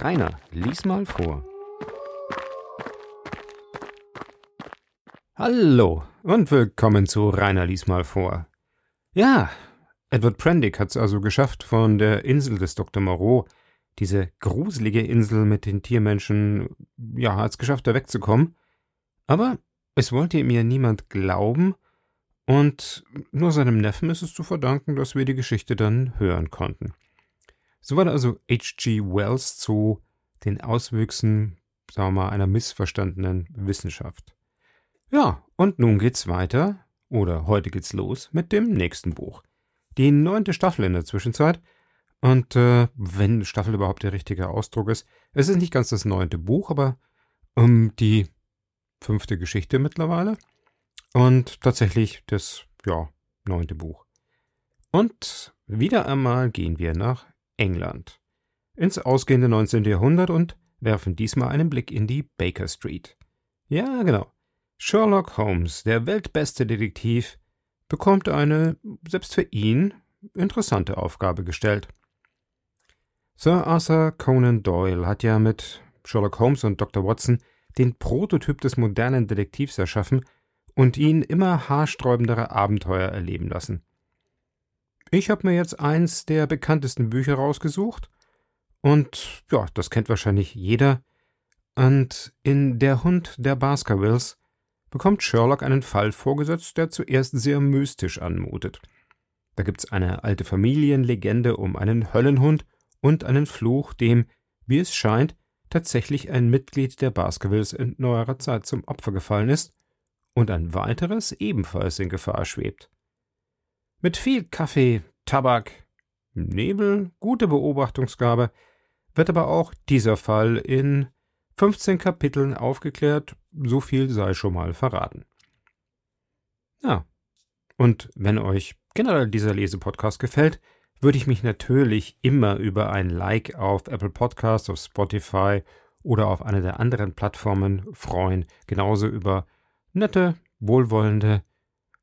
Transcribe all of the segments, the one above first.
Rainer, lies mal vor. Hallo und willkommen zu Rainer lies mal vor. Ja, Edward Prendick hat es also geschafft, von der Insel des Dr. Moreau, diese gruselige Insel mit den Tiermenschen, ja, hat es geschafft, da wegzukommen. Aber es wollte ihm ja niemand glauben, und nur seinem Neffen ist es zu verdanken, dass wir die Geschichte dann hören konnten. So war also H.G. Wells zu den Auswüchsen, sagen wir mal, einer missverstandenen Wissenschaft. Ja, und nun geht's weiter, oder heute geht's los, mit dem nächsten Buch. Die neunte Staffel in der Zwischenzeit. Und äh, wenn Staffel überhaupt der richtige Ausdruck ist, es ist nicht ganz das neunte Buch, aber um, die fünfte Geschichte mittlerweile. Und tatsächlich das, ja, neunte Buch. Und wieder einmal gehen wir nach England, ins ausgehende 19. Jahrhundert und werfen diesmal einen Blick in die Baker Street. Ja, genau. Sherlock Holmes, der weltbeste Detektiv, bekommt eine, selbst für ihn, interessante Aufgabe gestellt. Sir Arthur Conan Doyle hat ja mit Sherlock Holmes und Dr. Watson den Prototyp des modernen Detektivs erschaffen und ihn immer haarsträubendere Abenteuer erleben lassen. Ich habe mir jetzt eins der bekanntesten Bücher rausgesucht. Und ja, das kennt wahrscheinlich jeder. Und in Der Hund der Baskervilles bekommt Sherlock einen Fall vorgesetzt, der zuerst sehr mystisch anmutet. Da gibt's eine alte Familienlegende um einen Höllenhund und einen Fluch, dem, wie es scheint, tatsächlich ein Mitglied der Baskervilles in neuerer Zeit zum Opfer gefallen ist und ein weiteres ebenfalls in Gefahr schwebt. Mit viel Kaffee, Tabak, Nebel, gute Beobachtungsgabe wird aber auch dieser Fall in 15 Kapiteln aufgeklärt, so viel sei schon mal verraten. Ja, und wenn euch generell dieser Lesepodcast gefällt, würde ich mich natürlich immer über ein Like auf Apple Podcasts, auf Spotify oder auf einer der anderen Plattformen freuen, genauso über nette, wohlwollende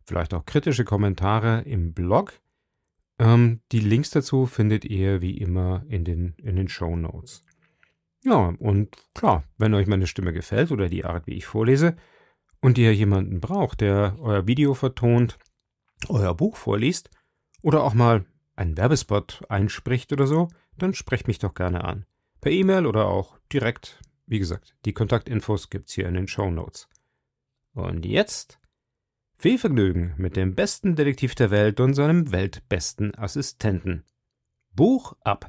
vielleicht auch kritische Kommentare im Blog. Ähm, die Links dazu findet ihr wie immer in den, in den Show Notes. Ja, und klar, wenn euch meine Stimme gefällt oder die Art, wie ich vorlese, und ihr jemanden braucht, der euer Video vertont, euer Buch vorliest oder auch mal einen Werbespot einspricht oder so, dann sprecht mich doch gerne an. Per E-Mail oder auch direkt. Wie gesagt, die Kontaktinfos gibt's hier in den Show Notes. Und jetzt viel Vergnügen mit dem besten Detektiv der Welt und seinem weltbesten Assistenten. Buch ab!